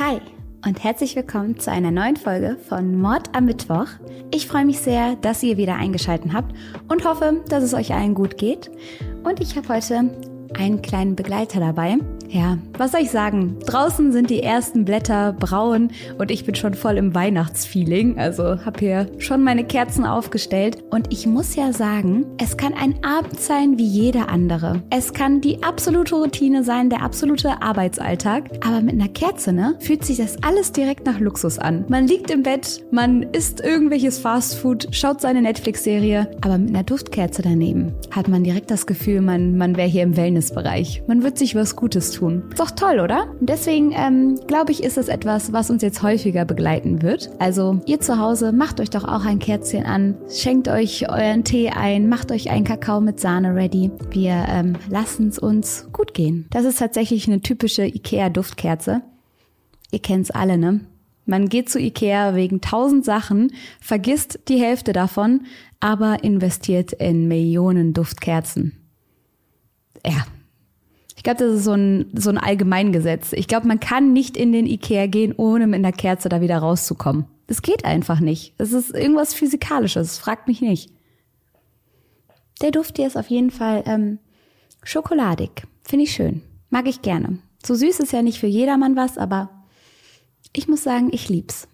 Hi und herzlich willkommen zu einer neuen Folge von Mord am Mittwoch. Ich freue mich sehr, dass ihr wieder eingeschaltet habt und hoffe, dass es euch allen gut geht. Und ich habe heute einen kleinen Begleiter dabei. Ja, was soll ich sagen? Draußen sind die ersten Blätter braun und ich bin schon voll im Weihnachtsfeeling. Also habe hier schon meine Kerzen aufgestellt. Und ich muss ja sagen, es kann ein Abend sein wie jeder andere. Es kann die absolute Routine sein, der absolute Arbeitsalltag. Aber mit einer Kerze, ne, fühlt sich das alles direkt nach Luxus an. Man liegt im Bett, man isst irgendwelches Fastfood, schaut seine Netflix-Serie. Aber mit einer Duftkerze daneben hat man direkt das Gefühl, man, man wäre hier im Wellnessbereich. Man wird sich was Gutes tun tun. Ist doch toll, oder? Deswegen ähm, glaube ich, ist es etwas, was uns jetzt häufiger begleiten wird. Also ihr zu Hause, macht euch doch auch ein Kerzchen an, schenkt euch euren Tee ein, macht euch einen Kakao mit Sahne ready. Wir ähm, lassen es uns gut gehen. Das ist tatsächlich eine typische IKEA-Duftkerze. Ihr kennt's alle, ne? Man geht zu Ikea wegen tausend Sachen, vergisst die Hälfte davon, aber investiert in Millionen Duftkerzen. Ja, ich glaube, das ist so ein, so ein Allgemeingesetz. Ich glaube, man kann nicht in den Ikea gehen, ohne mit einer Kerze da wieder rauszukommen. Das geht einfach nicht. Das ist irgendwas Physikalisches. Fragt mich nicht. Der Duft hier ist auf jeden Fall ähm, schokoladig. Finde ich schön. Mag ich gerne. So süß ist ja nicht für jedermann was, aber ich muss sagen, ich lieb's.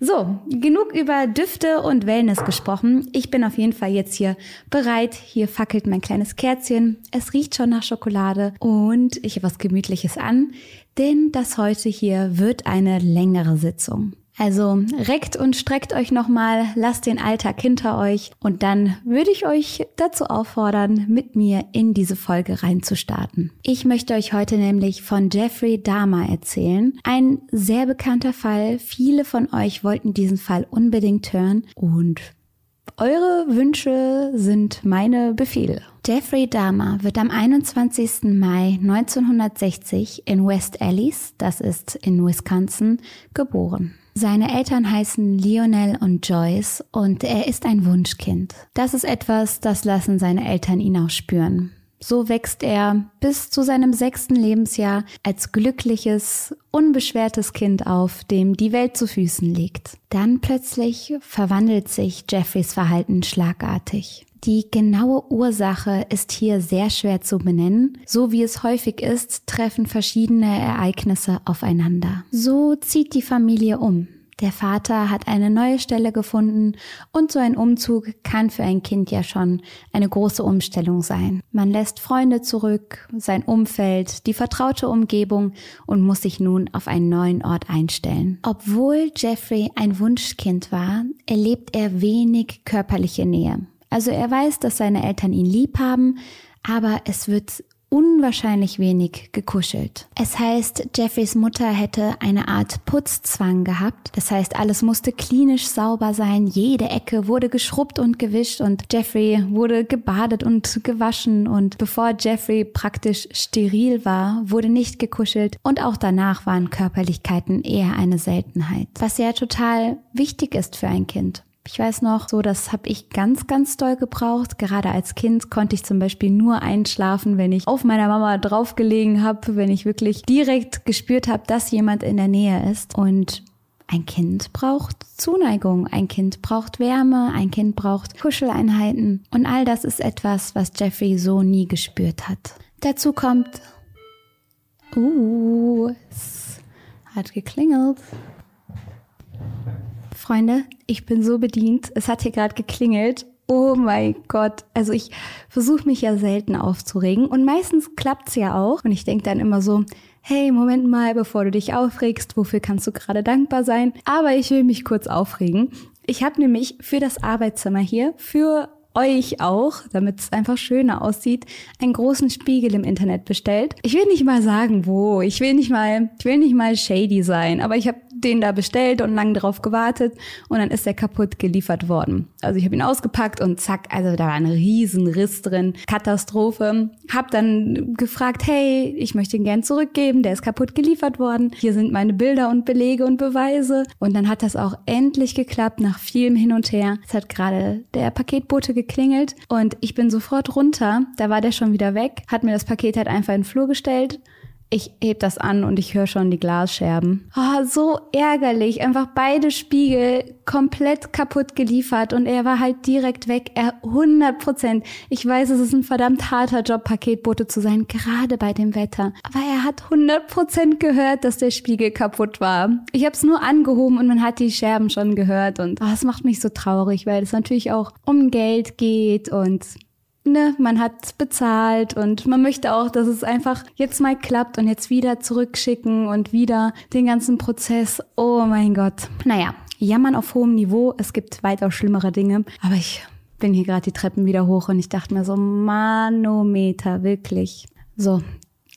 So, genug über Düfte und Wellness gesprochen. Ich bin auf jeden Fall jetzt hier bereit. Hier fackelt mein kleines Kerzchen. Es riecht schon nach Schokolade und ich habe was Gemütliches an, denn das heute hier wird eine längere Sitzung. Also reckt und streckt euch nochmal, lasst den Alltag hinter euch und dann würde ich euch dazu auffordern, mit mir in diese Folge reinzustarten. Ich möchte euch heute nämlich von Jeffrey Dahmer erzählen. Ein sehr bekannter Fall. Viele von euch wollten diesen Fall unbedingt hören und eure Wünsche sind meine Befehle. Jeffrey Dahmer wird am 21. Mai 1960 in West Allis, das ist in Wisconsin, geboren. Seine Eltern heißen Lionel und Joyce und er ist ein Wunschkind. Das ist etwas, das lassen seine Eltern ihn auch spüren. So wächst er bis zu seinem sechsten Lebensjahr als glückliches, unbeschwertes Kind auf, dem die Welt zu Füßen liegt. Dann plötzlich verwandelt sich Jeffreys Verhalten schlagartig. Die genaue Ursache ist hier sehr schwer zu benennen. So wie es häufig ist, treffen verschiedene Ereignisse aufeinander. So zieht die Familie um. Der Vater hat eine neue Stelle gefunden und so ein Umzug kann für ein Kind ja schon eine große Umstellung sein. Man lässt Freunde zurück, sein Umfeld, die vertraute Umgebung und muss sich nun auf einen neuen Ort einstellen. Obwohl Jeffrey ein Wunschkind war, erlebt er wenig körperliche Nähe. Also er weiß, dass seine Eltern ihn lieb haben, aber es wird unwahrscheinlich wenig gekuschelt. Es heißt, Jeffreys Mutter hätte eine Art Putzzwang gehabt. Das heißt, alles musste klinisch sauber sein, jede Ecke wurde geschrubbt und gewischt und Jeffrey wurde gebadet und gewaschen und bevor Jeffrey praktisch steril war, wurde nicht gekuschelt und auch danach waren Körperlichkeiten eher eine Seltenheit. Was ja total wichtig ist für ein Kind. Ich weiß noch, so das habe ich ganz, ganz doll gebraucht. Gerade als Kind konnte ich zum Beispiel nur einschlafen, wenn ich auf meiner Mama draufgelegen habe, wenn ich wirklich direkt gespürt habe, dass jemand in der Nähe ist. Und ein Kind braucht Zuneigung, ein Kind braucht Wärme, ein Kind braucht Kuscheleinheiten. Und all das ist etwas, was Jeffrey so nie gespürt hat. Dazu kommt, uh, es hat geklingelt. Freunde, ich bin so bedient. Es hat hier gerade geklingelt. Oh mein Gott. Also ich versuche mich ja selten aufzuregen und meistens klappt's ja auch. Und ich denke dann immer so, hey, Moment mal, bevor du dich aufregst, wofür kannst du gerade dankbar sein? Aber ich will mich kurz aufregen. Ich habe nämlich für das Arbeitszimmer hier, für euch auch, damit es einfach schöner aussieht, einen großen Spiegel im Internet bestellt. Ich will nicht mal sagen, wo. Ich will nicht mal, ich will nicht mal shady sein, aber ich habe den da bestellt und lang drauf gewartet und dann ist der kaputt geliefert worden. Also ich habe ihn ausgepackt und zack, also da war ein riesen Riss drin, Katastrophe. Hab dann gefragt, hey, ich möchte ihn gern zurückgeben, der ist kaputt geliefert worden. Hier sind meine Bilder und Belege und Beweise und dann hat das auch endlich geklappt nach vielem hin und her. Es hat gerade der Paketbote geklingelt und ich bin sofort runter. Da war der schon wieder weg, hat mir das Paket halt einfach in den Flur gestellt Ich heb das an und ich höre schon die Glasscherben. Oh, so ärgerlich. Einfach beide Spiegel komplett kaputt geliefert und er war halt direkt weg. Er 100 Prozent. Ich weiß, es ist ein verdammt harter Job, Paketbote zu sein, gerade bei dem Wetter. Aber er hat 100 Prozent gehört, dass der Spiegel kaputt war. Ich habe es nur angehoben und man hat die Scherben schon gehört und oh, macht mich so traurig, weil es natürlich auch um Geld geht und ne, man hat bezahlt und man möchte auch, dass es einfach jetzt mal klappt und jetzt wieder zurückschicken und wieder den ganzen Prozess. Oh mein Gott. Naja, jammern auf hohem Niveau. Es gibt weitaus schlimmere Dinge. Aber ich bin hier gerade die Treppen wieder hoch und ich dachte mir so, Manometer, wirklich. So.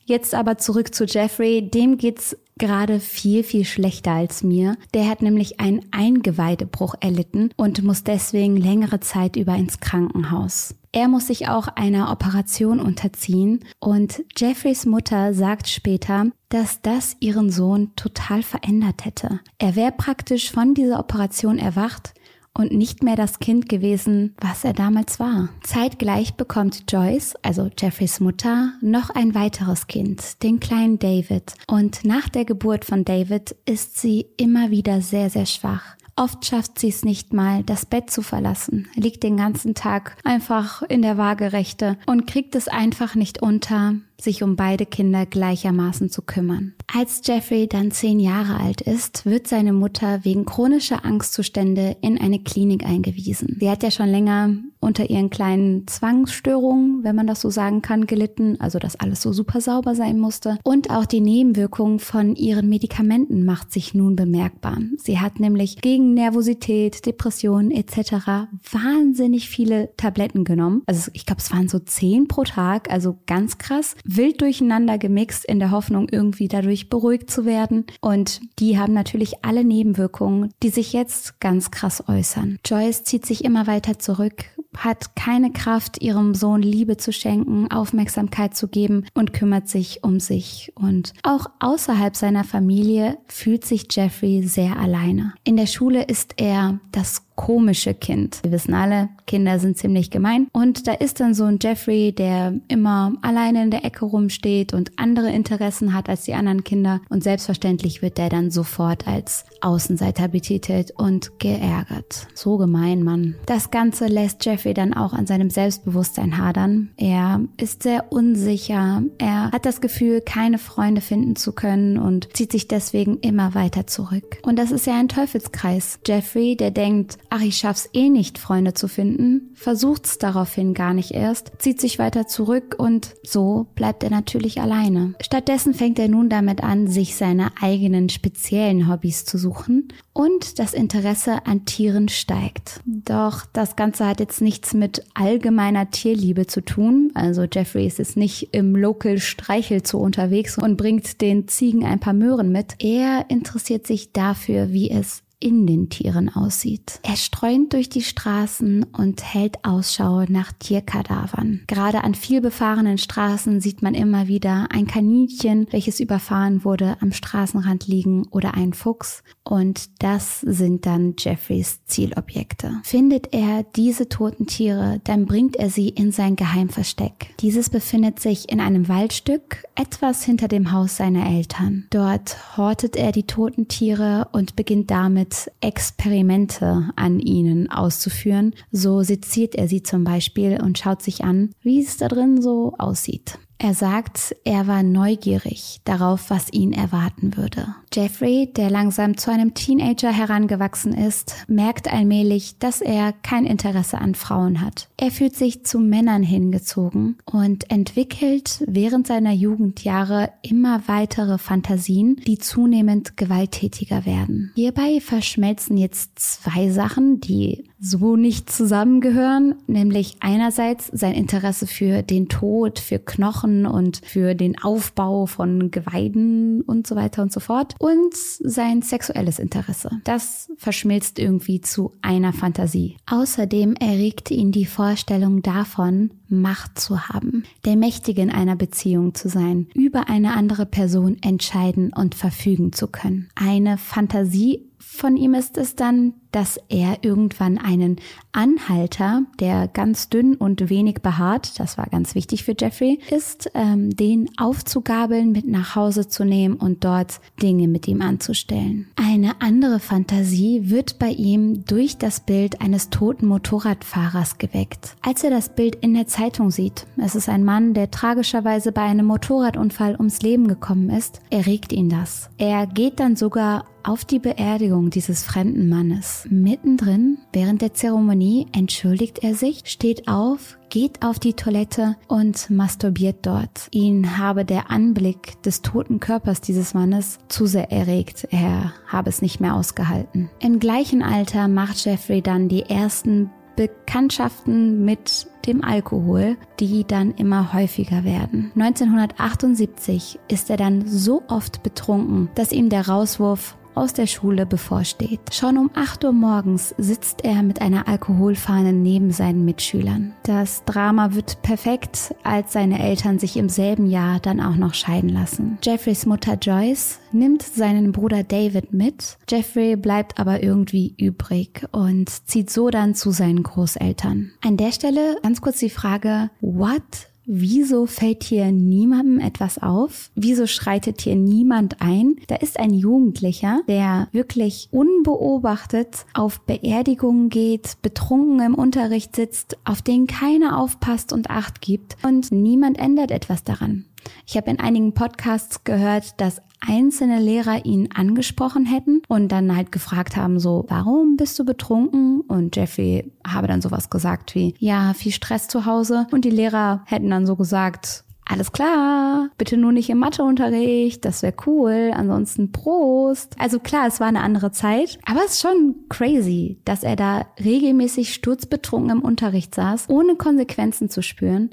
Jetzt aber zurück zu Jeffrey. Dem geht's gerade viel, viel schlechter als mir. Der hat nämlich einen Eingeweidebruch erlitten und muss deswegen längere Zeit über ins Krankenhaus. Er muss sich auch einer Operation unterziehen und Jeffreys Mutter sagt später, dass das ihren Sohn total verändert hätte. Er wäre praktisch von dieser Operation erwacht und nicht mehr das Kind gewesen, was er damals war. Zeitgleich bekommt Joyce, also Jeffreys Mutter, noch ein weiteres Kind, den kleinen David. Und nach der Geburt von David ist sie immer wieder sehr, sehr schwach. Oft schafft sie es nicht mal, das Bett zu verlassen, liegt den ganzen Tag einfach in der Waagerechte und kriegt es einfach nicht unter, sich um beide Kinder gleichermaßen zu kümmern. Als Jeffrey dann zehn Jahre alt ist, wird seine Mutter wegen chronischer Angstzustände in eine Klinik eingewiesen. Sie hat ja schon länger unter ihren kleinen Zwangsstörungen, wenn man das so sagen kann, gelitten, also dass alles so super sauber sein musste. Und auch die Nebenwirkung von ihren Medikamenten macht sich nun bemerkbar. Sie hat nämlich gegen Nervosität, Depressionen etc. wahnsinnig viele Tabletten genommen. Also ich glaube, es waren so zehn pro Tag, also ganz krass wild durcheinander gemixt in der Hoffnung, irgendwie dadurch beruhigt zu werden. Und die haben natürlich alle Nebenwirkungen, die sich jetzt ganz krass äußern. Joyce zieht sich immer weiter zurück, hat keine Kraft, ihrem Sohn Liebe zu schenken, Aufmerksamkeit zu geben und kümmert sich um sich. Und auch außerhalb seiner Familie fühlt sich Jeffrey sehr alleine. In der Schule ist er das komische Kind. Wir wissen alle, Kinder sind ziemlich gemein. Und da ist dann so ein Jeffrey, der immer alleine in der Ecke rumsteht und andere Interessen hat als die anderen Kinder. Und selbstverständlich wird der dann sofort als Außenseiter betitelt und geärgert. So gemein, Mann. Das Ganze lässt Jeffrey dann auch an seinem Selbstbewusstsein hadern. Er ist sehr unsicher. Er hat das Gefühl, keine Freunde finden zu können und zieht sich deswegen immer weiter zurück. Und das ist ja ein Teufelskreis. Jeffrey, der denkt, ach, ich schaff's eh nicht, Freunde zu finden, versucht's daraufhin gar nicht erst, zieht sich weiter zurück und so bleibt er natürlich alleine. Stattdessen fängt er nun damit an, sich seine eigenen speziellen Hobbys zu suchen und das Interesse an Tieren steigt. Doch das Ganze hat jetzt nichts mit allgemeiner Tierliebe zu tun. Also Jeffrey ist jetzt nicht im Local Streichelzoo unterwegs und bringt den Ziegen ein paar Möhren mit. Er interessiert sich dafür, wie es in den Tieren aussieht. Er streunt durch die Straßen und hält Ausschau nach Tierkadavern. Gerade an vielbefahrenen Straßen sieht man immer wieder ein Kaninchen, welches überfahren wurde, am Straßenrand liegen oder ein Fuchs. Und das sind dann Jeffreys Zielobjekte. Findet er diese toten Tiere, dann bringt er sie in sein Geheimversteck. Dieses befindet sich in einem Waldstück, etwas hinter dem Haus seiner Eltern. Dort hortet er die toten Tiere und beginnt damit, Experimente an ihnen auszuführen. So seziert er sie zum Beispiel und schaut sich an, wie es da drin so aussieht. Er sagt, er war neugierig darauf, was ihn erwarten würde. Jeffrey, der langsam zu einem Teenager herangewachsen ist, merkt allmählich, dass er kein Interesse an Frauen hat. Er fühlt sich zu Männern hingezogen und entwickelt während seiner Jugendjahre immer weitere Fantasien, die zunehmend gewalttätiger werden. Hierbei verschmelzen jetzt zwei Sachen, die so nicht zusammengehören, nämlich einerseits sein Interesse für den Tod, für Knochen und für den Aufbau von Geweiden und so weiter und so fort und sein sexuelles Interesse. Das verschmilzt irgendwie zu einer Fantasie. Außerdem erregt ihn die Vorstellung davon, Macht zu haben, der Mächtige in einer Beziehung zu sein, über eine andere Person entscheiden und verfügen zu können. Eine Fantasie von ihm ist es dann, dass er irgendwann einen Anhalter, der ganz dünn und wenig behaart, das war ganz wichtig für Jeffrey, ist, ähm, den aufzugabeln, mit nach Hause zu nehmen und dort Dinge mit ihm anzustellen. Eine andere Fantasie wird bei ihm durch das Bild eines toten Motorradfahrers geweckt. Als er das Bild in der Zeitung sieht, es ist ein Mann, der tragischerweise bei einem Motorradunfall ums Leben gekommen ist, erregt ihn das. Er geht dann sogar auf die Beerdigung dieses fremden Mannes. Mittendrin, während der Zeremonie, entschuldigt er sich, steht auf, geht auf die Toilette und masturbiert dort. Ihn habe der Anblick des toten Körpers dieses Mannes zu sehr erregt. Er habe es nicht mehr ausgehalten. Im gleichen Alter macht Jeffrey dann die ersten Bekanntschaften mit dem Alkohol, die dann immer häufiger werden. 1978 ist er dann so oft betrunken, dass ihm der Rauswurf aus der Schule bevorsteht. Schon um 8 Uhr morgens sitzt er mit einer Alkoholfahne neben seinen Mitschülern. Das Drama wird perfekt, als seine Eltern sich im selben Jahr dann auch noch scheiden lassen. Jeffreys Mutter Joyce nimmt seinen Bruder David mit. Jeffrey bleibt aber irgendwie übrig und zieht so dann zu seinen Großeltern. An der Stelle ganz kurz die Frage, what Wieso fällt hier niemandem etwas auf? Wieso schreitet hier niemand ein? Da ist ein Jugendlicher, der wirklich unbeobachtet auf Beerdigungen geht, betrunken im Unterricht sitzt, auf den keiner aufpasst und Acht gibt und niemand ändert etwas daran. Ich habe in einigen Podcasts gehört, dass einzelne Lehrer ihn angesprochen hätten und dann halt gefragt haben, so, warum bist du betrunken? Und Jeffrey habe dann sowas gesagt wie, ja, viel Stress zu Hause. Und die Lehrer hätten dann so gesagt, alles klar, bitte nur nicht im Matheunterricht, das wäre cool, ansonsten Prost. Also klar, es war eine andere Zeit, aber es ist schon crazy, dass er da regelmäßig sturzbetrunken im Unterricht saß, ohne Konsequenzen zu spüren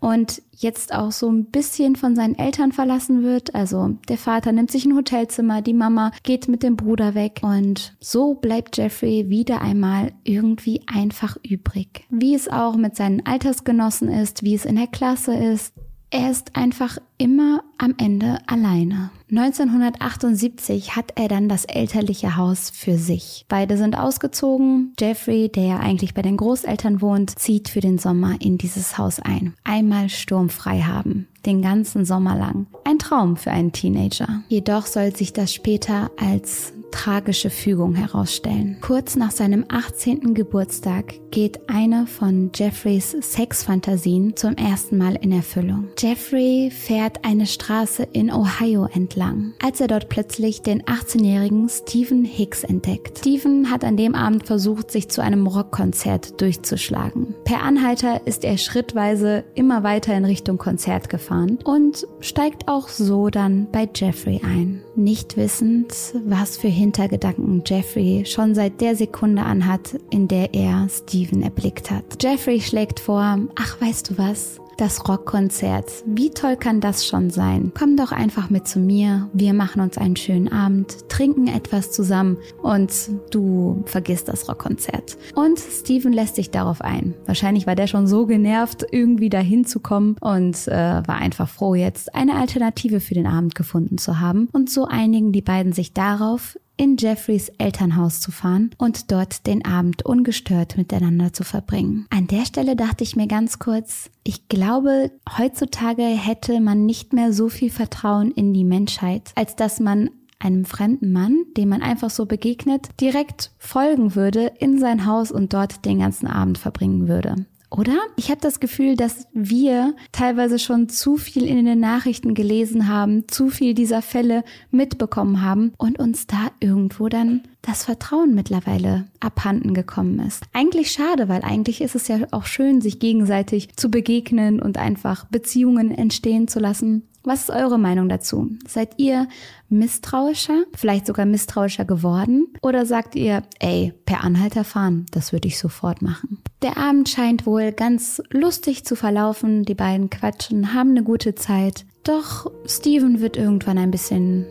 und jetzt auch so ein bisschen von seinen Eltern verlassen wird. Also der Vater nimmt sich ein Hotelzimmer, die Mama geht mit dem Bruder weg und so bleibt Jeffrey wieder einmal irgendwie einfach übrig. Wie es auch mit seinen Altersgenossen ist, wie es in der Klasse ist. Er ist einfach immer am Ende alleine. 1978 hat er dann das elterliche Haus für sich. Beide sind ausgezogen. Jeffrey, der ja eigentlich bei den Großeltern wohnt, zieht für den Sommer in dieses Haus ein. Einmal sturmfrei haben. Den ganzen Sommer lang. Ein Traum für einen Teenager. Jedoch soll sich das später als tragische Fügung herausstellen. Kurz nach seinem 18. Geburtstag geht eine von Jeffreys Sexfantasien zum ersten Mal in Erfüllung. Jeffrey fährt eine Straße in Ohio entlang, als er dort plötzlich den 18-jährigen Stephen Hicks entdeckt. Stephen hat an dem Abend versucht, sich zu einem Rockkonzert durchzuschlagen. Per Anhalter ist er schrittweise immer weiter in Richtung Konzert gefahren und steigt auch so dann bei Jeffrey ein. Nicht wissend, was für Hintergedanken Jeffrey schon seit der Sekunde anhat, in der er Steven erblickt hat. Jeffrey schlägt vor, ach weißt du was, das Rockkonzert. Wie toll kann das schon sein? Komm doch einfach mit zu mir. Wir machen uns einen schönen Abend, trinken etwas zusammen und du vergisst das Rockkonzert. Und Steven lässt sich darauf ein. Wahrscheinlich war der schon so genervt, irgendwie dahin zu kommen und äh, war einfach froh, jetzt eine Alternative für den Abend gefunden zu haben. Und so einigen die beiden sich darauf, in Jeffreys Elternhaus zu fahren und dort den Abend ungestört miteinander zu verbringen. An der Stelle dachte ich mir ganz kurz, ich glaube, heutzutage hätte man nicht mehr so viel Vertrauen in die Menschheit, als dass man einem fremden Mann, dem man einfach so begegnet, direkt folgen würde in sein Haus und dort den ganzen Abend verbringen würde. Oder? Ich habe das Gefühl, dass wir teilweise schon zu viel in den Nachrichten gelesen haben, zu viel dieser Fälle mitbekommen haben und uns da irgendwo dann das Vertrauen mittlerweile abhanden gekommen ist. Eigentlich schade, weil eigentlich ist es ja auch schön, sich gegenseitig zu begegnen und einfach Beziehungen entstehen zu lassen. Was ist eure Meinung dazu? Seid ihr misstrauischer, vielleicht sogar misstrauischer geworden? Oder sagt ihr, ey, per Anhalter fahren, das würde ich sofort machen? Der Abend scheint wohl ganz lustig zu verlaufen, die beiden quatschen, haben eine gute Zeit. Doch Steven wird irgendwann ein bisschen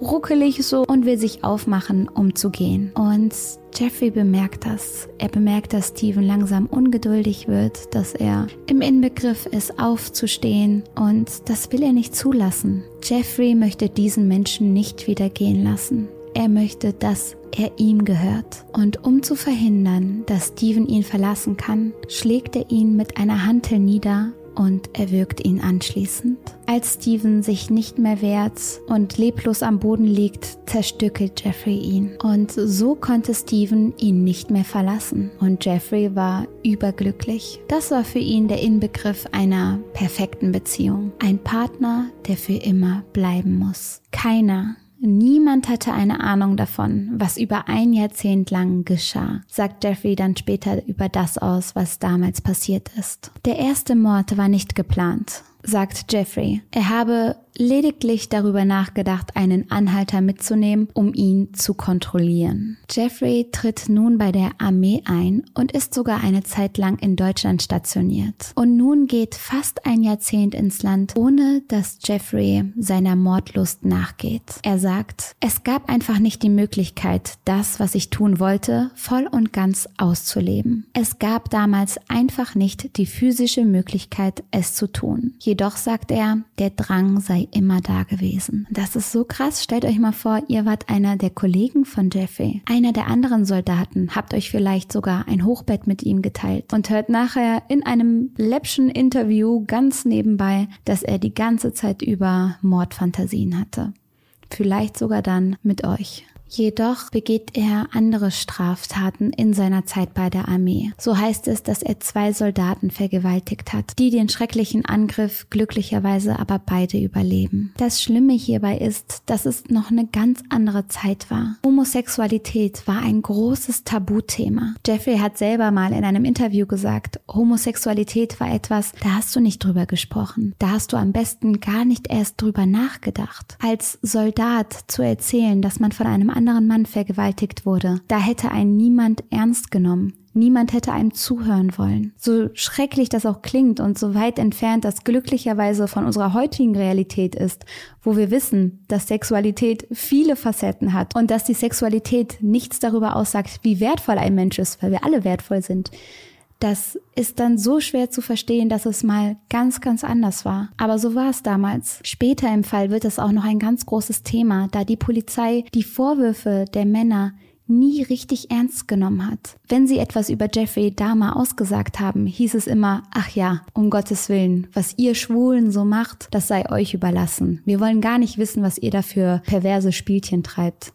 ruckelig so und will sich aufmachen, um zu gehen. Und Jeffrey bemerkt das. Er bemerkt, dass Steven langsam ungeduldig wird, dass er im Inbegriff ist, aufzustehen und das will er nicht zulassen. Jeffrey möchte diesen Menschen nicht wieder gehen lassen. Er möchte, dass er ihm gehört. Und um zu verhindern, dass Steven ihn verlassen kann, schlägt er ihn mit einer Hantel nieder und erwürgt ihn anschließend. Als Steven sich nicht mehr wehrt und leblos am Boden liegt, zerstückelt Jeffrey ihn. Und so konnte Steven ihn nicht mehr verlassen. Und Jeffrey war überglücklich. Das war für ihn der Inbegriff einer perfekten Beziehung. Ein Partner, der für immer bleiben muss. Keiner Niemand hatte eine Ahnung davon, was über ein Jahrzehnt lang geschah, sagt Jeffrey dann später über das aus, was damals passiert ist. Der erste Mord war nicht geplant sagt Jeffrey. Er habe lediglich darüber nachgedacht, einen Anhalter mitzunehmen, um ihn zu kontrollieren. Jeffrey tritt nun bei der Armee ein und ist sogar eine Zeit lang in Deutschland stationiert. Und nun geht fast ein Jahrzehnt ins Land, ohne dass Jeffrey seiner Mordlust nachgeht. Er sagt, es gab einfach nicht die Möglichkeit, das, was ich tun wollte, voll und ganz auszuleben. Es gab damals einfach nicht die physische Möglichkeit, es zu tun. Jedoch sagt er, der Drang sei immer da gewesen. Das ist so krass. Stellt euch mal vor, ihr wart einer der Kollegen von Jeffrey, einer der anderen Soldaten, habt euch vielleicht sogar ein Hochbett mit ihm geteilt und hört nachher in einem läppschen Interview ganz nebenbei, dass er die ganze Zeit über Mordfantasien hatte. Vielleicht sogar dann mit euch. Jedoch begeht er andere Straftaten in seiner Zeit bei der Armee. So heißt es, dass er zwei Soldaten vergewaltigt hat, die den schrecklichen Angriff glücklicherweise aber beide überleben. Das Schlimme hierbei ist, dass es noch eine ganz andere Zeit war. Homosexualität war ein großes Tabuthema. Jeffrey hat selber mal in einem Interview gesagt, Homosexualität war etwas, da hast du nicht drüber gesprochen. Da hast du am besten gar nicht erst drüber nachgedacht. Als Soldat zu erzählen, dass man von einem anderen Mann vergewaltigt wurde. Da hätte einen niemand ernst genommen. Niemand hätte einem zuhören wollen. So schrecklich das auch klingt und so weit entfernt das glücklicherweise von unserer heutigen Realität ist, wo wir wissen, dass Sexualität viele Facetten hat und dass die Sexualität nichts darüber aussagt, wie wertvoll ein Mensch ist, weil wir alle wertvoll sind. Das ist dann so schwer zu verstehen, dass es mal ganz, ganz anders war. Aber so war es damals. Später im Fall wird es auch noch ein ganz großes Thema, da die Polizei die Vorwürfe der Männer nie richtig ernst genommen hat. Wenn sie etwas über Jeffrey Dahmer ausgesagt haben, hieß es immer, ach ja, um Gottes Willen, was ihr Schwulen so macht, das sei euch überlassen. Wir wollen gar nicht wissen, was ihr dafür perverse Spielchen treibt.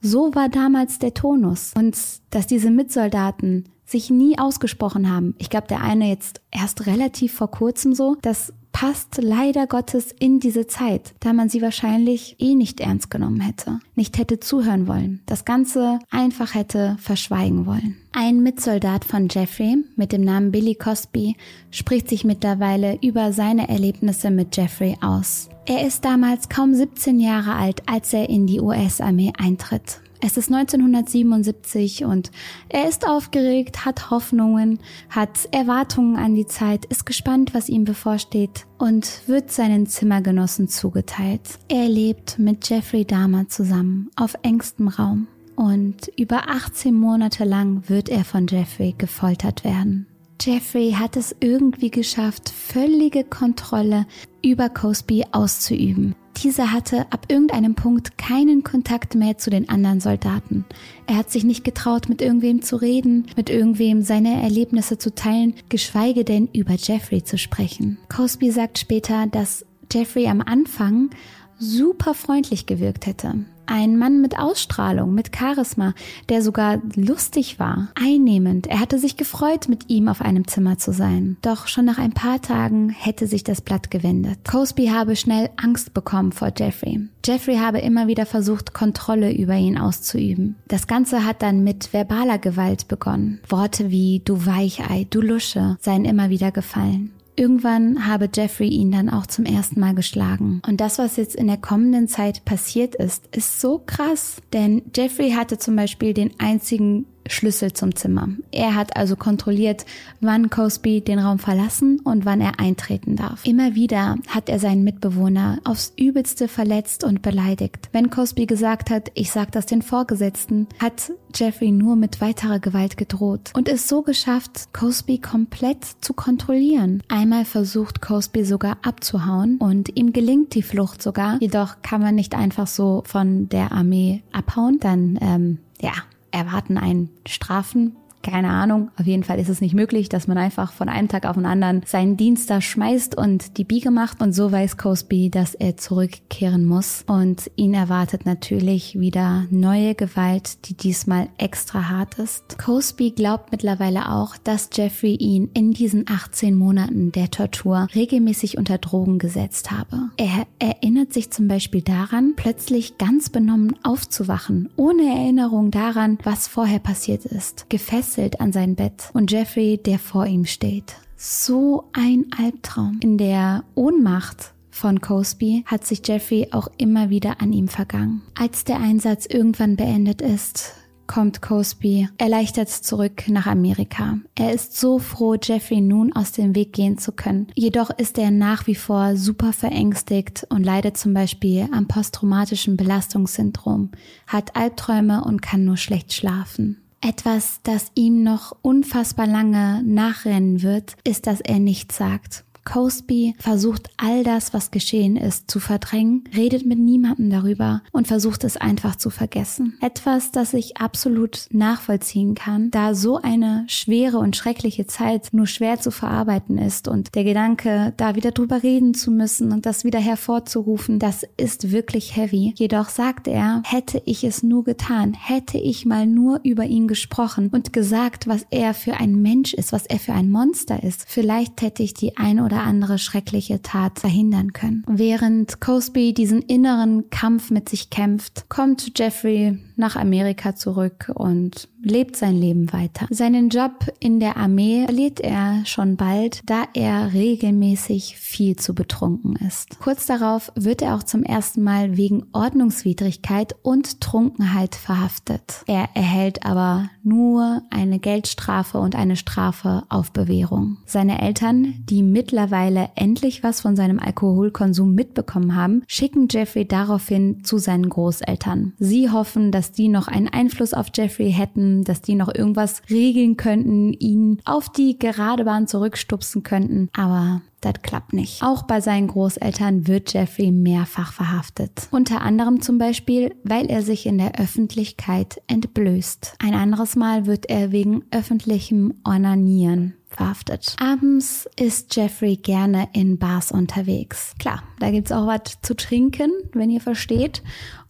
So war damals der Tonus. Und dass diese Mitsoldaten sich nie ausgesprochen haben. Ich glaube, der eine jetzt erst relativ vor kurzem so. Das passt leider Gottes in diese Zeit, da man sie wahrscheinlich eh nicht ernst genommen hätte, nicht hätte zuhören wollen, das Ganze einfach hätte verschweigen wollen. Ein Mitsoldat von Jeffrey mit dem Namen Billy Cosby spricht sich mittlerweile über seine Erlebnisse mit Jeffrey aus. Er ist damals kaum 17 Jahre alt, als er in die US-Armee eintritt. Es ist 1977 und er ist aufgeregt, hat Hoffnungen, hat Erwartungen an die Zeit, ist gespannt, was ihm bevorsteht und wird seinen Zimmergenossen zugeteilt. Er lebt mit Jeffrey Dahmer zusammen auf engstem Raum und über 18 Monate lang wird er von Jeffrey gefoltert werden. Jeffrey hat es irgendwie geschafft, völlige Kontrolle über Cosby auszuüben. Dieser hatte ab irgendeinem Punkt keinen Kontakt mehr zu den anderen Soldaten. Er hat sich nicht getraut, mit irgendwem zu reden, mit irgendwem seine Erlebnisse zu teilen, geschweige denn über Jeffrey zu sprechen. Cosby sagt später, dass Jeffrey am Anfang super freundlich gewirkt hätte. Ein Mann mit Ausstrahlung, mit Charisma, der sogar lustig war, einnehmend. Er hatte sich gefreut, mit ihm auf einem Zimmer zu sein. Doch schon nach ein paar Tagen hätte sich das Blatt gewendet. Cosby habe schnell Angst bekommen vor Jeffrey. Jeffrey habe immer wieder versucht, Kontrolle über ihn auszuüben. Das Ganze hat dann mit verbaler Gewalt begonnen. Worte wie du Weichei, du Lusche seien immer wieder gefallen. Irgendwann habe Jeffrey ihn dann auch zum ersten Mal geschlagen. Und das, was jetzt in der kommenden Zeit passiert ist, ist so krass. Denn Jeffrey hatte zum Beispiel den einzigen Schlüssel zum Zimmer. Er hat also kontrolliert, wann Cosby den Raum verlassen und wann er eintreten darf. Immer wieder hat er seinen Mitbewohner aufs übelste verletzt und beleidigt. Wenn Cosby gesagt hat, ich sag das den Vorgesetzten, hat Jeffrey nur mit weiterer Gewalt gedroht und es so geschafft, Cosby komplett zu kontrollieren. Einmal versucht Cosby sogar abzuhauen und ihm gelingt die Flucht sogar. Jedoch kann man nicht einfach so von der Armee abhauen. Dann, ähm, ja, erwarten einen Strafen keine Ahnung. Auf jeden Fall ist es nicht möglich, dass man einfach von einem Tag auf den anderen seinen Dienst da schmeißt und die Biege macht. Und so weiß Cosby, dass er zurückkehren muss. Und ihn erwartet natürlich wieder neue Gewalt, die diesmal extra hart ist. Cosby glaubt mittlerweile auch, dass Jeffrey ihn in diesen 18 Monaten der Tortur regelmäßig unter Drogen gesetzt habe. Er erinnert sich zum Beispiel daran, plötzlich ganz benommen aufzuwachen, ohne Erinnerung daran, was vorher passiert ist. Gefesselt gefesselt an sein Bett und Jeffrey, der vor ihm steht. So ein Albtraum. In der Ohnmacht von Cosby hat sich Jeffrey auch immer wieder an ihm vergangen. Als der Einsatz irgendwann beendet ist, kommt Cosby erleichtert zurück nach Amerika. Er ist so froh, Jeffrey nun aus dem Weg gehen zu können. Jedoch ist er nach wie vor super verängstigt und leidet zum Beispiel am posttraumatischen Belastungssyndrom, hat Albträume und kann nur schlecht schlafen. Etwas, das ihm noch unfassbar lange nachrennen wird, ist, dass er nichts sagt. Cosby versucht all das, was geschehen ist, zu verdrängen, redet mit niemandem darüber und versucht es einfach zu vergessen. Etwas, das ich absolut nachvollziehen kann, da so eine schwere und schreckliche Zeit nur schwer zu verarbeiten ist und der Gedanke, da wieder drüber reden zu müssen und das wieder hervorzurufen, das ist wirklich heavy. Jedoch sagt er, hätte ich es nur getan, hätte ich mal nur über ihn gesprochen und gesagt, was er für ein Mensch ist, was er für ein Monster ist, vielleicht hätte ich die eine oder oder andere schreckliche Tat verhindern können. Während Cosby diesen inneren Kampf mit sich kämpft, kommt Jeffrey nach Amerika zurück und lebt sein Leben weiter. Seinen Job in der Armee verliert er schon bald, da er regelmäßig viel zu betrunken ist. Kurz darauf wird er auch zum ersten Mal wegen Ordnungswidrigkeit und Trunkenheit verhaftet. Er erhält aber nur eine Geldstrafe und eine Strafe auf Bewährung. Seine Eltern, die mittlerweile endlich was von seinem Alkoholkonsum mitbekommen haben, schicken Jeffrey daraufhin zu seinen Großeltern. Sie hoffen, dass die noch einen Einfluss auf Jeffrey hätten dass die noch irgendwas regeln könnten, ihn auf die gerade Bahn zurückstupsen könnten. Aber das klappt nicht. Auch bei seinen Großeltern wird Jeffrey mehrfach verhaftet. Unter anderem zum Beispiel, weil er sich in der Öffentlichkeit entblößt. Ein anderes Mal wird er wegen öffentlichem Ornanieren verhaftet. Abends ist Jeffrey gerne in Bars unterwegs. Klar, da gibt's auch was zu trinken, wenn ihr versteht.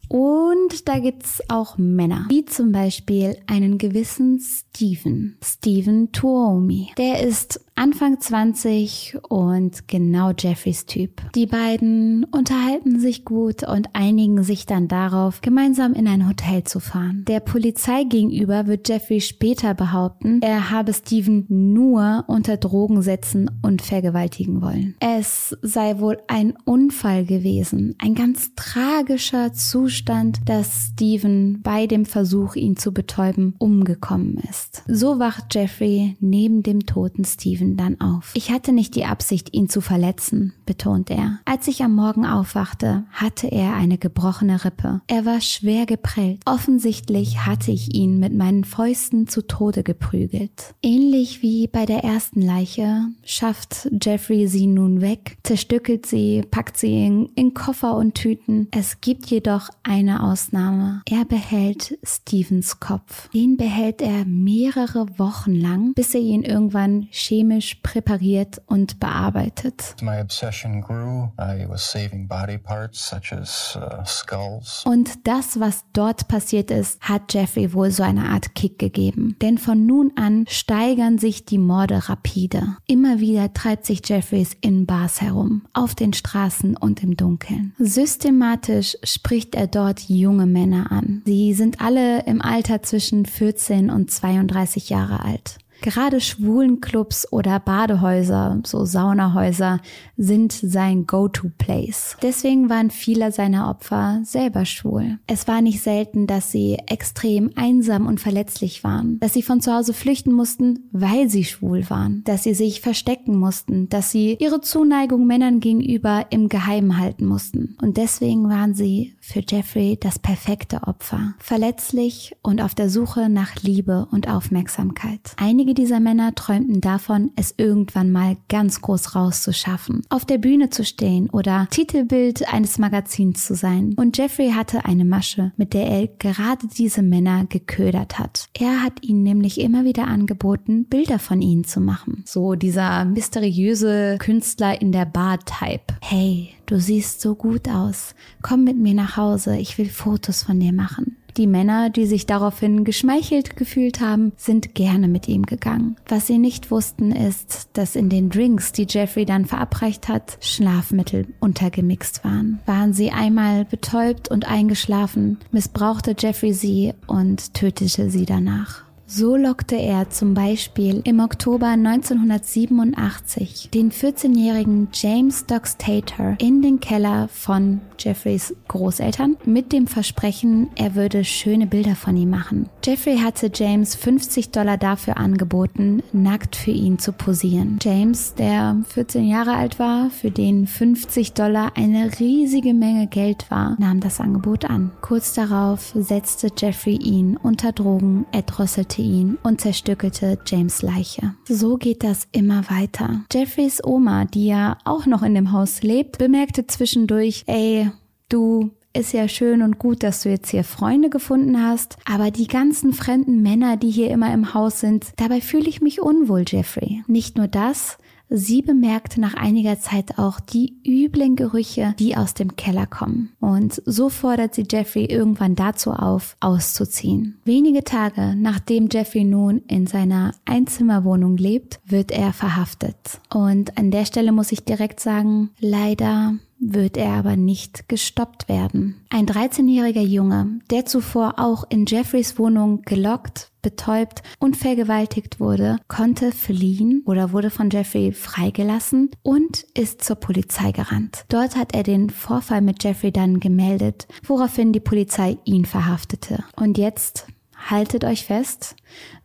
Und da gibt's auch Männer, wie zum Beispiel einen gewissen Steven, Steven Tuomi. Der ist Anfang 20 und genau Jeffreys Typ. Die beiden unterhalten sich gut und einigen sich dann darauf, gemeinsam in ein Hotel zu fahren. Der Polizei gegenüber wird Jeffrey später behaupten, er habe Steven nur unter Drogen setzen und vergewaltigen wollen. Es sei wohl ein Unfall gewesen, ein ganz tragischer Zustand, dass Steven bei dem Versuch, ihn zu betäuben, umgekommen ist. So wacht Jeffrey neben dem toten Steven Steven dann auf. Ich hatte nicht die Absicht, ihn zu verletzen, betont er. Als ich am Morgen aufwachte, hatte er eine gebrochene Rippe. Er war schwer geprellt. Offensichtlich hatte ich ihn mit meinen Fäusten zu Tode geprügelt. Ähnlich wie bei der ersten Leiche schafft Jeffrey sie nun weg, zerstückelt sie, packt sie in, in Koffer und Tüten. Es gibt jedoch eine Ausnahme. Er behält Stevens Kopf. Den behält er mehrere Wochen lang, bis er ihn irgendwann chemisch chemisch präpariert und bearbeitet. Uh. Und das, was dort passiert ist, hat Jeffrey wohl so eine Art Kick gegeben. Denn von nun an steigern sich die Morde rapide. Immer wieder treibt sich Jeffreys in Bars herum, auf den Straßen und im Dunkeln. Systematisch spricht er dort junge Männer an. Sie sind alle im Alter zwischen 14 und 32 Jahre alt. Gerade Schwulenclubs oder Badehäuser, so Saunahäuser, sind sein Go-to-Place. Deswegen waren viele seiner Opfer selber schwul. Es war nicht selten, dass sie extrem einsam und verletzlich waren, dass sie von zu Hause flüchten mussten, weil sie schwul waren, dass sie sich verstecken mussten, dass sie ihre Zuneigung Männern gegenüber im Geheimen halten mussten. Und deswegen waren sie für Jeffrey das perfekte Opfer. Verletzlich und auf der Suche nach Liebe und Aufmerksamkeit. Einige dieser Männer träumten davon, es irgendwann mal ganz groß rauszuschaffen, auf der Bühne zu stehen oder Titelbild eines Magazins zu sein. Und Jeffrey hatte eine Masche, mit der er gerade diese Männer geködert hat. Er hat ihnen nämlich immer wieder angeboten, Bilder von ihnen zu machen. So dieser mysteriöse Künstler in der Bar-Type. Hey, du siehst so gut aus. Komm mit mir nach Hause, ich will Fotos von dir machen. Die Männer, die sich daraufhin geschmeichelt gefühlt haben, sind gerne mit ihm gegangen. Was sie nicht wussten, ist, dass in den Drinks, die Jeffrey dann verabreicht hat, Schlafmittel untergemixt waren. Waren sie einmal betäubt und eingeschlafen, missbrauchte Jeffrey sie und tötete sie danach. So lockte er zum Beispiel im Oktober 1987 den 14-jährigen James Doxtator in den Keller von Jeffreys Großeltern mit dem Versprechen, er würde schöne Bilder von ihm machen. Jeffrey hatte James 50 Dollar dafür angeboten, nackt für ihn zu posieren. James, der 14 Jahre alt war, für den 50 Dollar eine riesige Menge Geld war, nahm das Angebot an. Kurz darauf setzte Jeffrey ihn unter Drogen, erdrosselte ihn und zerstückelte James Leiche. So geht das immer weiter. Jeffreys Oma, die ja auch noch in dem Haus lebt, bemerkte zwischendurch, ey, du ist ja schön und gut, dass du jetzt hier Freunde gefunden hast, aber die ganzen fremden Männer, die hier immer im Haus sind, dabei fühle ich mich unwohl, Jeffrey. Nicht nur das, Sie bemerkte nach einiger Zeit auch die üblen Gerüche, die aus dem Keller kommen. Und so fordert sie Jeffrey irgendwann dazu auf, auszuziehen. Wenige Tage nachdem Jeffrey nun in seiner Einzimmerwohnung lebt, wird er verhaftet. Und an der Stelle muss ich direkt sagen, leider wird er aber nicht gestoppt werden. Ein 13-jähriger Junge, der zuvor auch in Jeffreys Wohnung gelockt, betäubt und vergewaltigt wurde, konnte fliehen oder wurde von Jeffrey freigelassen und ist zur Polizei gerannt. Dort hat er den Vorfall mit Jeffrey dann gemeldet, woraufhin die Polizei ihn verhaftete. Und jetzt haltet euch fest,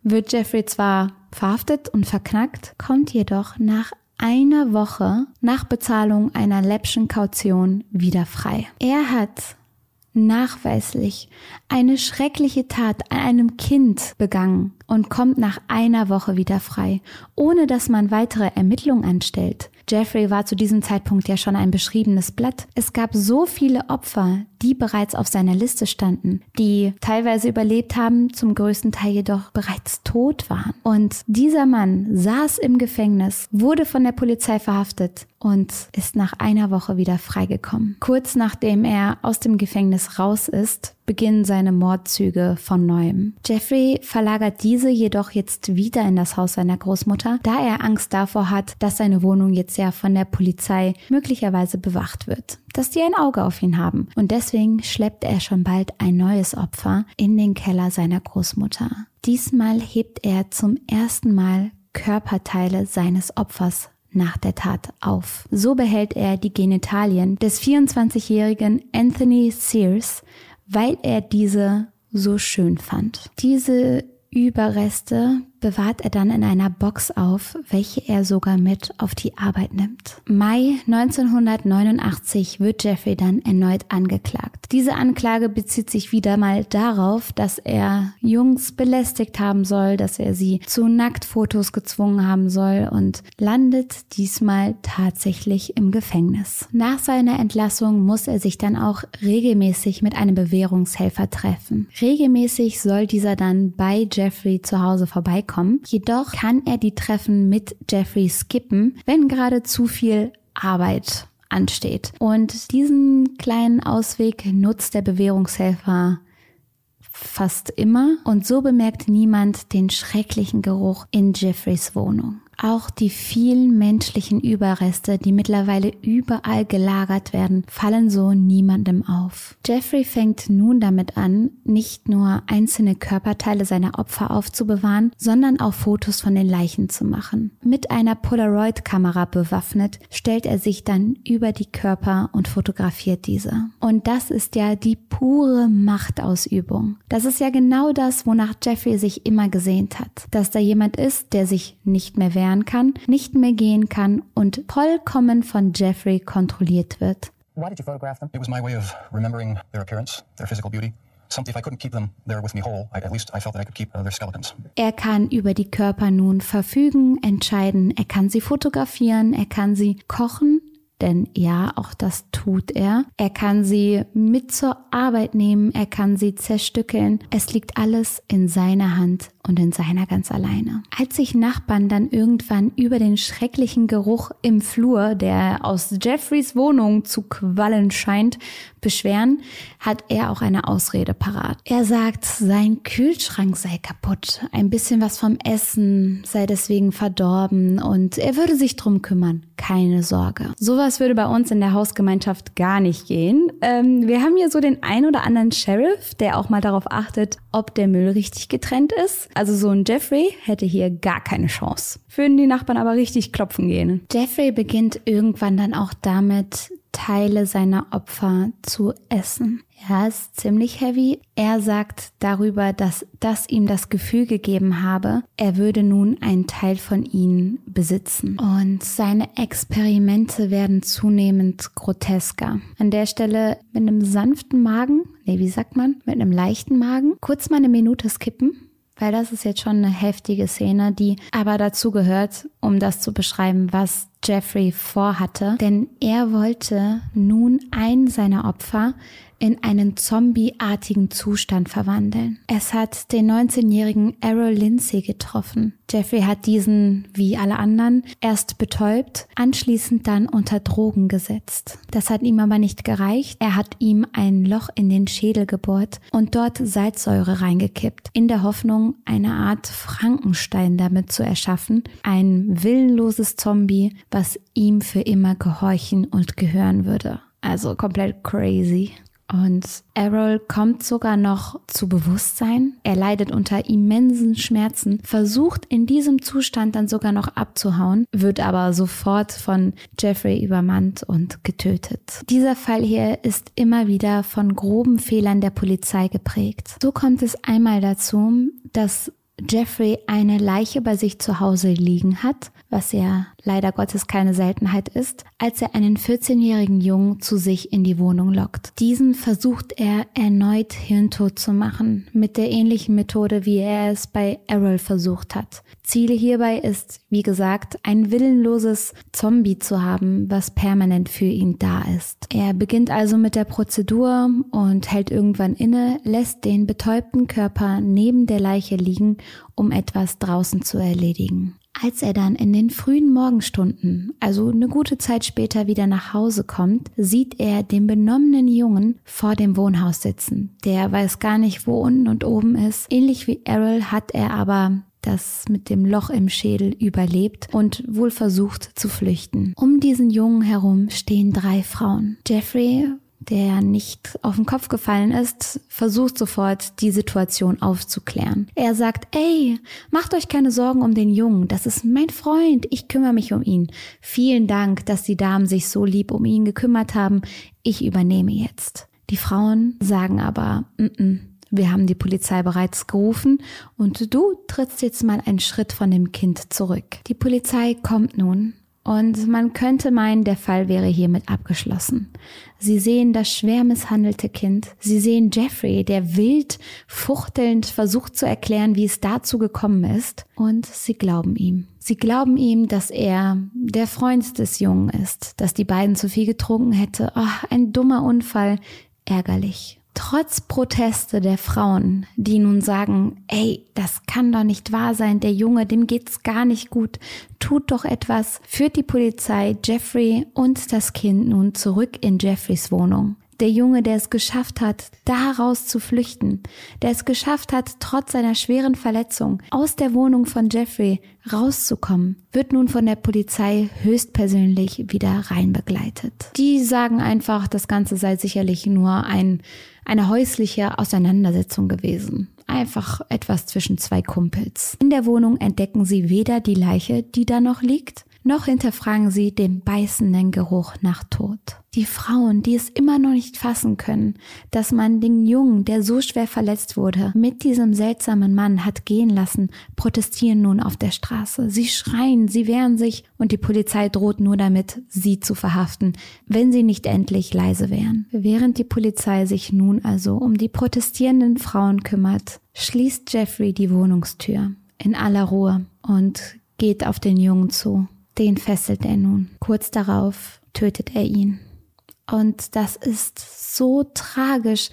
wird Jeffrey zwar verhaftet und verknackt, kommt jedoch nach einer Woche nach Bezahlung einer läppschen Kaution wieder frei. Er hat nachweislich eine schreckliche Tat an einem Kind begangen und kommt nach einer Woche wieder frei, ohne dass man weitere Ermittlungen anstellt. Jeffrey war zu diesem Zeitpunkt ja schon ein beschriebenes Blatt. Es gab so viele Opfer, die bereits auf seiner Liste standen, die teilweise überlebt haben, zum größten Teil jedoch bereits tot waren. Und dieser Mann saß im Gefängnis, wurde von der Polizei verhaftet und ist nach einer Woche wieder freigekommen. Kurz nachdem er aus dem Gefängnis raus ist, beginnen seine Mordzüge von neuem. Jeffrey verlagert diese jedoch jetzt wieder in das Haus seiner Großmutter, da er Angst davor hat, dass seine Wohnung jetzt ja von der Polizei möglicherweise bewacht wird, dass die ein Auge auf ihn haben. Und deswegen schleppt er schon bald ein neues Opfer in den Keller seiner Großmutter. Diesmal hebt er zum ersten Mal Körperteile seines Opfers nach der Tat auf. So behält er die Genitalien des 24-jährigen Anthony Sears, weil er diese so schön fand. Diese Überreste bewahrt er dann in einer Box auf, welche er sogar mit auf die Arbeit nimmt. Mai 1989 wird Jeffrey dann erneut angeklagt. Diese Anklage bezieht sich wieder mal darauf, dass er Jungs belästigt haben soll, dass er sie zu Nacktfotos gezwungen haben soll und landet diesmal tatsächlich im Gefängnis. Nach seiner Entlassung muss er sich dann auch regelmäßig mit einem Bewährungshelfer treffen. Regelmäßig soll dieser dann bei Jeffrey zu Hause vorbeikommen kommen. Jedoch kann er die Treffen mit Jeffrey skippen, wenn gerade zu viel Arbeit ansteht. Und diesen kleinen Ausweg nutzt der Bewährungshelfer fast immer und so bemerkt niemand den schrecklichen Geruch in Jeffreys Wohnung. Auch die vielen menschlichen Überreste, die mittlerweile überall gelagert werden, fallen so niemandem auf. Jeffrey fängt nun damit an, nicht nur einzelne Körperteile seiner Opfer aufzubewahren, sondern auch Fotos von den Leichen zu machen. Mit einer Polaroid-Kamera bewaffnet, stellt er sich dann über die Körper und fotografiert diese. Und das ist ja die pure Machtausübung. Das ist ja genau das, wonach Jeffrey sich immer gesehnt hat. Dass da jemand ist, der sich nicht mehr wehren kann, nicht mehr gehen kann und vollkommen von Jeffrey kontrolliert wird. Why did you photograph them? It was my way of remembering their appearance, their physical beauty. Something if I couldn't keep them there with me whole, I, at least I felt that I could keep uh, their skeletons. Er kann über die Körper nun verfügen, entscheiden. Er kann sie fotografieren, er kann sie kochen, denn ja, auch das tut er. Er kann sie mit zur Arbeit nehmen, er kann sie zerstückeln. Es liegt alles in seiner Hand und in seiner ganz alleine. Als sich Nachbarn dann irgendwann über den schrecklichen Geruch im Flur, der aus Jeffreys Wohnung zu quallen scheint, beschweren, hat er auch eine Ausrede parat. Er sagt, sein Kühlschrank sei kaputt, ein bisschen was vom Essen sei deswegen verdorben und er würde sich drum kümmern. Keine Sorge. Sowas würde bei uns in der Hausgemeinschaft gar nicht gehen. Ähm, wir haben hier so den ein oder anderen Sheriff, der auch mal darauf achtet, ob der Müll richtig getrennt ist. Also so ein Jeffrey hätte hier gar keine Chance. Würden die Nachbarn aber richtig klopfen gehen. Jeffrey beginnt irgendwann dann auch damit, Teile seiner Opfer zu essen. Ja, ist ziemlich heavy. Er sagt darüber, dass das ihm das Gefühl gegeben habe, er würde nun einen Teil von ihnen besitzen. Und seine Experimente werden zunehmend grotesker. An der Stelle mit einem sanften Magen, nee, wie sagt man, mit einem leichten Magen, kurz mal eine Minute skippen weil das ist jetzt schon eine heftige Szene, die aber dazu gehört, um das zu beschreiben, was Jeffrey vorhatte. Denn er wollte nun einen seiner Opfer in einen zombieartigen Zustand verwandeln. Es hat den 19-jährigen Errol Lindsay getroffen. Jeffrey hat diesen, wie alle anderen, erst betäubt, anschließend dann unter Drogen gesetzt. Das hat ihm aber nicht gereicht. Er hat ihm ein Loch in den Schädel gebohrt und dort Salzsäure reingekippt, in der Hoffnung, eine Art Frankenstein damit zu erschaffen, ein willenloses Zombie, was ihm für immer gehorchen und gehören würde. Also komplett crazy. Und Errol kommt sogar noch zu Bewusstsein. Er leidet unter immensen Schmerzen, versucht in diesem Zustand dann sogar noch abzuhauen, wird aber sofort von Jeffrey übermannt und getötet. Dieser Fall hier ist immer wieder von groben Fehlern der Polizei geprägt. So kommt es einmal dazu, dass Jeffrey eine Leiche bei sich zu Hause liegen hat, was ja leider Gottes keine Seltenheit ist, als er einen 14-jährigen Jungen zu sich in die Wohnung lockt. Diesen versucht er erneut hirntot zu machen, mit der ähnlichen Methode, wie er es bei Errol versucht hat. Ziel hierbei ist, wie gesagt, ein willenloses Zombie zu haben, was permanent für ihn da ist. Er beginnt also mit der Prozedur und hält irgendwann inne, lässt den betäubten Körper neben der Leiche liegen, um etwas draußen zu erledigen. Als er dann in den frühen Morgenstunden, also eine gute Zeit später wieder nach Hause kommt, sieht er den benommenen Jungen vor dem Wohnhaus sitzen. Der weiß gar nicht, wo unten und oben ist. Ähnlich wie Errol hat er aber das mit dem Loch im Schädel überlebt und wohl versucht zu flüchten. Um diesen Jungen herum stehen drei Frauen. Jeffrey der nicht auf den Kopf gefallen ist, versucht sofort, die Situation aufzuklären. Er sagt, ey, macht euch keine Sorgen um den Jungen, das ist mein Freund, ich kümmere mich um ihn. Vielen Dank, dass die Damen sich so lieb um ihn gekümmert haben, ich übernehme jetzt. Die Frauen sagen aber, mm -mm, wir haben die Polizei bereits gerufen und du trittst jetzt mal einen Schritt von dem Kind zurück. Die Polizei kommt nun und man könnte meinen, der Fall wäre hiermit abgeschlossen. Sie sehen das schwer misshandelte Kind. Sie sehen Jeffrey, der wild, fuchtelnd versucht zu erklären, wie es dazu gekommen ist. Und sie glauben ihm. Sie glauben ihm, dass er der Freund des Jungen ist, dass die beiden zu viel getrunken hätte. Oh, ein dummer Unfall. Ärgerlich. Trotz Proteste der Frauen, die nun sagen, ey, das kann doch nicht wahr sein, der Junge, dem geht's gar nicht gut, tut doch etwas, führt die Polizei Jeffrey und das Kind nun zurück in Jeffreys Wohnung. Der Junge, der es geschafft hat, daraus zu flüchten, der es geschafft hat, trotz seiner schweren Verletzung aus der Wohnung von Jeffrey rauszukommen, wird nun von der Polizei höchstpersönlich wieder reinbegleitet. Die sagen einfach, das Ganze sei sicherlich nur ein, eine häusliche Auseinandersetzung gewesen. Einfach etwas zwischen zwei Kumpels. In der Wohnung entdecken sie weder die Leiche, die da noch liegt, noch hinterfragen sie den beißenden Geruch nach Tod. Die Frauen, die es immer noch nicht fassen können, dass man den Jungen, der so schwer verletzt wurde, mit diesem seltsamen Mann hat gehen lassen, protestieren nun auf der Straße. Sie schreien, sie wehren sich und die Polizei droht nur damit, sie zu verhaften, wenn sie nicht endlich leise wären. Während die Polizei sich nun also um die protestierenden Frauen kümmert, schließt Jeffrey die Wohnungstür in aller Ruhe und geht auf den Jungen zu. Den fesselt er nun. Kurz darauf tötet er ihn. Und das ist so tragisch.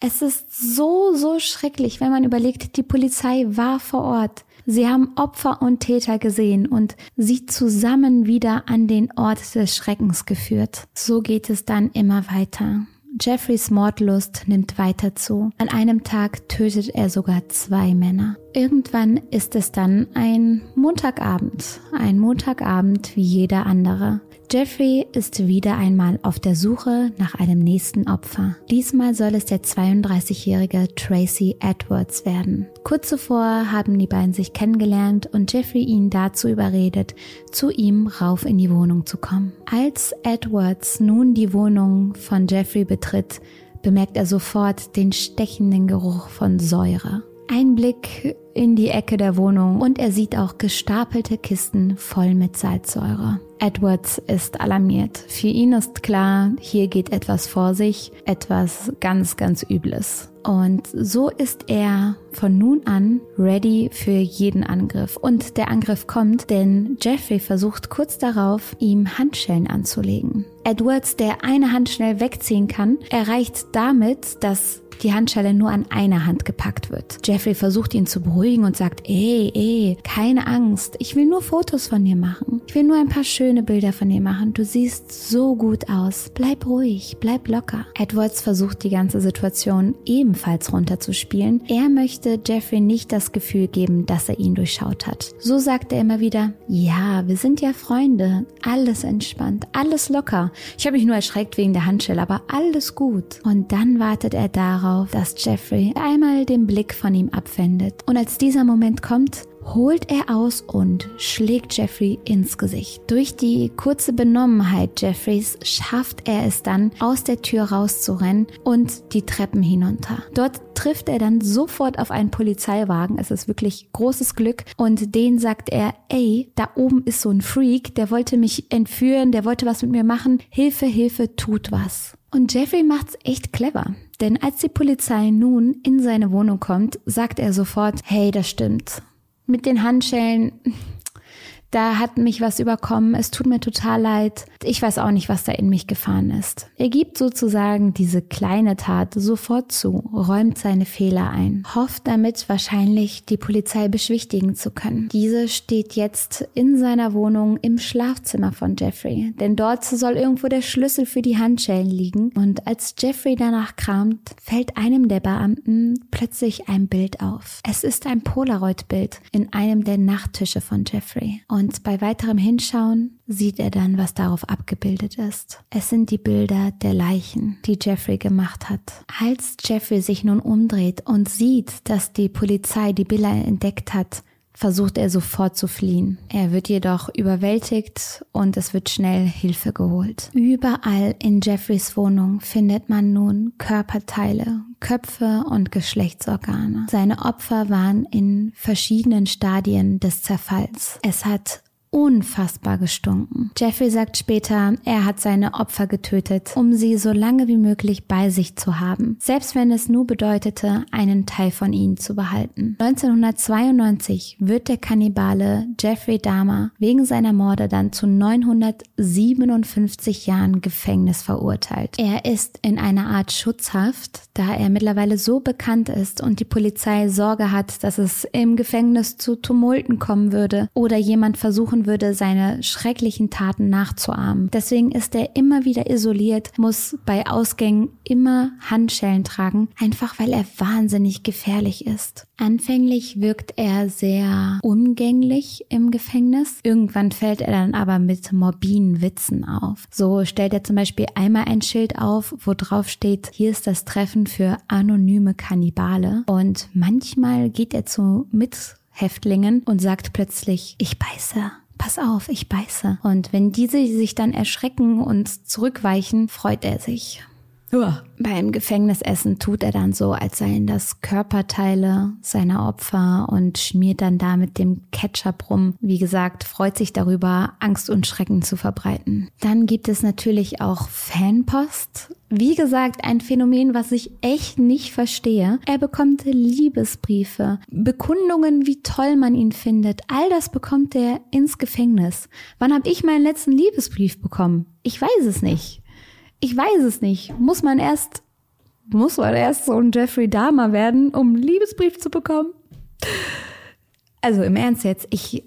Es ist so, so schrecklich, wenn man überlegt, die Polizei war vor Ort. Sie haben Opfer und Täter gesehen und sie zusammen wieder an den Ort des Schreckens geführt. So geht es dann immer weiter. Jeffreys Mordlust nimmt weiter zu. An einem Tag tötet er sogar zwei Männer. Irgendwann ist es dann ein Montagabend. Ein Montagabend wie jeder andere. Jeffrey ist wieder einmal auf der Suche nach einem nächsten Opfer. Diesmal soll es der 32-jährige Tracy Edwards werden. Kurz zuvor haben die beiden sich kennengelernt und Jeffrey ihn dazu überredet, zu ihm rauf in die Wohnung zu kommen. Als Edwards nun die Wohnung von Jeffrey betritt, bemerkt er sofort den stechenden Geruch von Säure. Ein Blick in die Ecke der Wohnung und er sieht auch gestapelte Kisten voll mit Salzsäure. Edwards ist alarmiert. Für ihn ist klar, hier geht etwas vor sich, etwas ganz, ganz Übles. Und so ist er von nun an ready für jeden Angriff. Und der Angriff kommt, denn Jeffrey versucht kurz darauf, ihm Handschellen anzulegen. Edwards, der eine Hand schnell wegziehen kann, erreicht damit, dass die Handschelle nur an einer Hand gepackt wird. Jeffrey versucht ihn zu beruhigen und sagt, ey, ey, keine Angst, ich will nur Fotos von dir machen. Ich will nur ein paar schöne Bilder von dir machen. Du siehst so gut aus. Bleib ruhig, bleib locker. Edwards versucht die ganze Situation ebenfalls runterzuspielen. Er möchte Jeffrey nicht das Gefühl geben, dass er ihn durchschaut hat. So sagt er immer wieder, ja, wir sind ja Freunde, alles entspannt, alles locker. Ich habe mich nur erschreckt wegen der Handschelle, aber alles gut. Und dann wartet er darauf, darauf, dass Jeffrey einmal den Blick von ihm abwendet. Und als dieser Moment kommt, holt er aus und schlägt Jeffrey ins Gesicht. Durch die kurze Benommenheit Jeffreys schafft er es dann, aus der Tür rauszurennen und die Treppen hinunter. Dort trifft er dann sofort auf einen Polizeiwagen. Es ist wirklich großes Glück. Und den sagt er, ey, da oben ist so ein Freak, der wollte mich entführen, der wollte was mit mir machen. Hilfe, Hilfe, tut was. Und Jeffrey macht's echt clever. Denn als die Polizei nun in seine Wohnung kommt, sagt er sofort, hey, das stimmt. Mit den Handschellen, da hat mich was überkommen, es tut mir total leid. Ich weiß auch nicht, was da in mich gefahren ist. Er gibt sozusagen diese kleine Tat sofort zu, räumt seine Fehler ein, hofft damit wahrscheinlich die Polizei beschwichtigen zu können. Diese steht jetzt in seiner Wohnung im Schlafzimmer von Jeffrey, denn dort soll irgendwo der Schlüssel für die Handschellen liegen. Und als Jeffrey danach kramt, fällt einem der Beamten plötzlich ein Bild auf. Es ist ein Polaroid-Bild in einem der Nachttische von Jeffrey. Und und bei weiterem Hinschauen sieht er dann, was darauf abgebildet ist. Es sind die Bilder der Leichen, die Jeffrey gemacht hat. Als Jeffrey sich nun umdreht und sieht, dass die Polizei die Bilder entdeckt hat, versucht er sofort zu fliehen. Er wird jedoch überwältigt und es wird schnell Hilfe geholt. Überall in Jeffreys Wohnung findet man nun Körperteile, Köpfe und Geschlechtsorgane. Seine Opfer waren in verschiedenen Stadien des Zerfalls. Es hat unfassbar gestunken. Jeffrey sagt später, er hat seine Opfer getötet, um sie so lange wie möglich bei sich zu haben, selbst wenn es nur bedeutete, einen Teil von ihnen zu behalten. 1992 wird der Kannibale Jeffrey Dahmer wegen seiner Morde dann zu 957 Jahren Gefängnis verurteilt. Er ist in einer Art Schutzhaft, da er mittlerweile so bekannt ist und die Polizei Sorge hat, dass es im Gefängnis zu Tumulten kommen würde oder jemand versuchen versuchen würde, seine schrecklichen Taten nachzuahmen. Deswegen ist er immer wieder isoliert, muss bei Ausgängen immer Handschellen tragen, einfach weil er wahnsinnig gefährlich ist. Anfänglich wirkt er sehr umgänglich im Gefängnis. Irgendwann fällt er dann aber mit morbiden Witzen auf. So stellt er zum Beispiel einmal ein Schild auf, wo drauf steht, hier ist das Treffen für anonyme Kannibale. Und manchmal geht er zu Mithäftlingen und sagt plötzlich, ich beiße pass auf, ich beiße. Und wenn diese sich dann erschrecken und zurückweichen, freut er sich. Uah. Beim Gefängnisessen tut er dann so, als seien das Körperteile seiner Opfer und schmiert dann da mit dem Ketchup rum. Wie gesagt, freut sich darüber, Angst und Schrecken zu verbreiten. Dann gibt es natürlich auch Fanpost. Wie gesagt, ein Phänomen, was ich echt nicht verstehe. Er bekommt Liebesbriefe, Bekundungen, wie toll man ihn findet. All das bekommt er ins Gefängnis. Wann habe ich meinen letzten Liebesbrief bekommen? Ich weiß es nicht. Ich weiß es nicht. Muss man erst, muss man erst so ein Jeffrey Dahmer werden, um einen Liebesbrief zu bekommen? Also im Ernst jetzt, ich,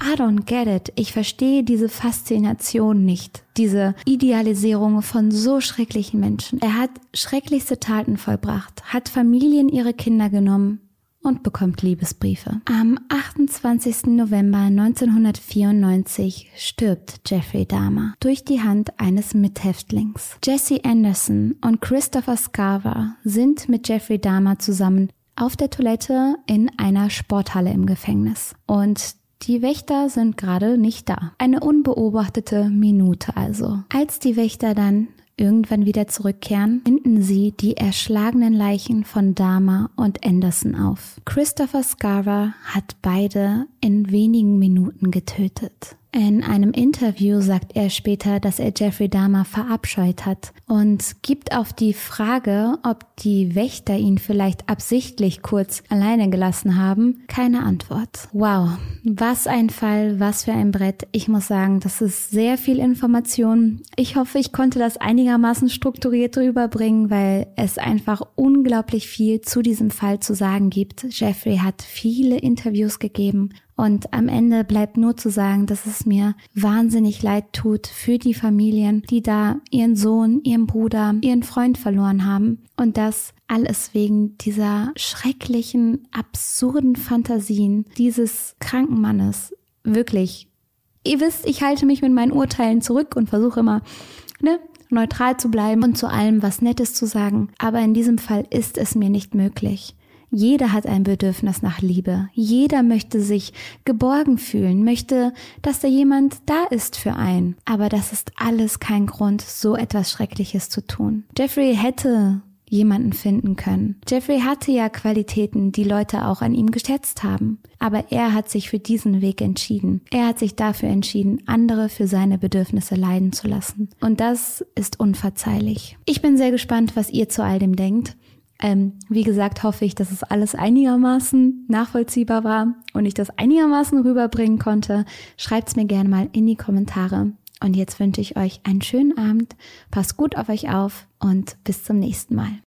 I don't get it. Ich verstehe diese Faszination nicht. Diese Idealisierung von so schrecklichen Menschen. Er hat schrecklichste Taten vollbracht, hat Familien ihre Kinder genommen, und bekommt Liebesbriefe. Am 28. November 1994 stirbt Jeffrey Dahmer durch die Hand eines Mithäftlings. Jesse Anderson und Christopher Scarver sind mit Jeffrey Dahmer zusammen auf der Toilette in einer Sporthalle im Gefängnis. Und die Wächter sind gerade nicht da. Eine unbeobachtete Minute also. Als die Wächter dann irgendwann wieder zurückkehren, finden sie die erschlagenen Leichen von Dahmer und Anderson auf. Christopher Scarver hat beide in wenigen Minuten getötet. In einem Interview sagt er später, dass er Jeffrey Dahmer verabscheut hat und gibt auf die Frage, ob die Wächter ihn vielleicht absichtlich kurz alleine gelassen haben, keine Antwort. Wow, was ein Fall, was für ein Brett. Ich muss sagen, das ist sehr viel Information. Ich hoffe, ich konnte das einigermaßen strukturiert rüberbringen, weil es einfach unglaublich viel zu diesem Fall zu sagen gibt. Jeffrey hat viele Interviews gegeben und am Ende bleibt nur zu sagen, dass es mir wahnsinnig leid tut für die Familien, die da ihren Sohn, ihren Bruder, ihren Freund verloren haben. Und das alles wegen dieser schrecklichen, absurden Fantasien dieses kranken Mannes. Wirklich. Ihr wisst, ich halte mich mit meinen Urteilen zurück und versuche immer, ne, neutral zu bleiben und zu allem was Nettes zu sagen. Aber in diesem Fall ist es mir nicht möglich. Jeder hat ein Bedürfnis nach Liebe. Jeder möchte sich geborgen fühlen, möchte, dass da jemand da ist für einen. Aber das ist alles kein Grund, so etwas Schreckliches zu tun. Jeffrey hätte jemanden finden können. Jeffrey hatte ja Qualitäten, die Leute auch an ihm geschätzt haben. Aber er hat sich für diesen Weg entschieden. Er hat sich dafür entschieden, andere für seine Bedürfnisse leiden zu lassen. Und das ist unverzeihlich. Ich bin sehr gespannt, was ihr zu all dem denkt. Ähm, wie gesagt, hoffe ich, dass es alles einigermaßen nachvollziehbar war und ich das einigermaßen rüberbringen konnte. Schreibt's mir gerne mal in die Kommentare. Und jetzt wünsche ich euch einen schönen Abend, passt gut auf euch auf und bis zum nächsten Mal.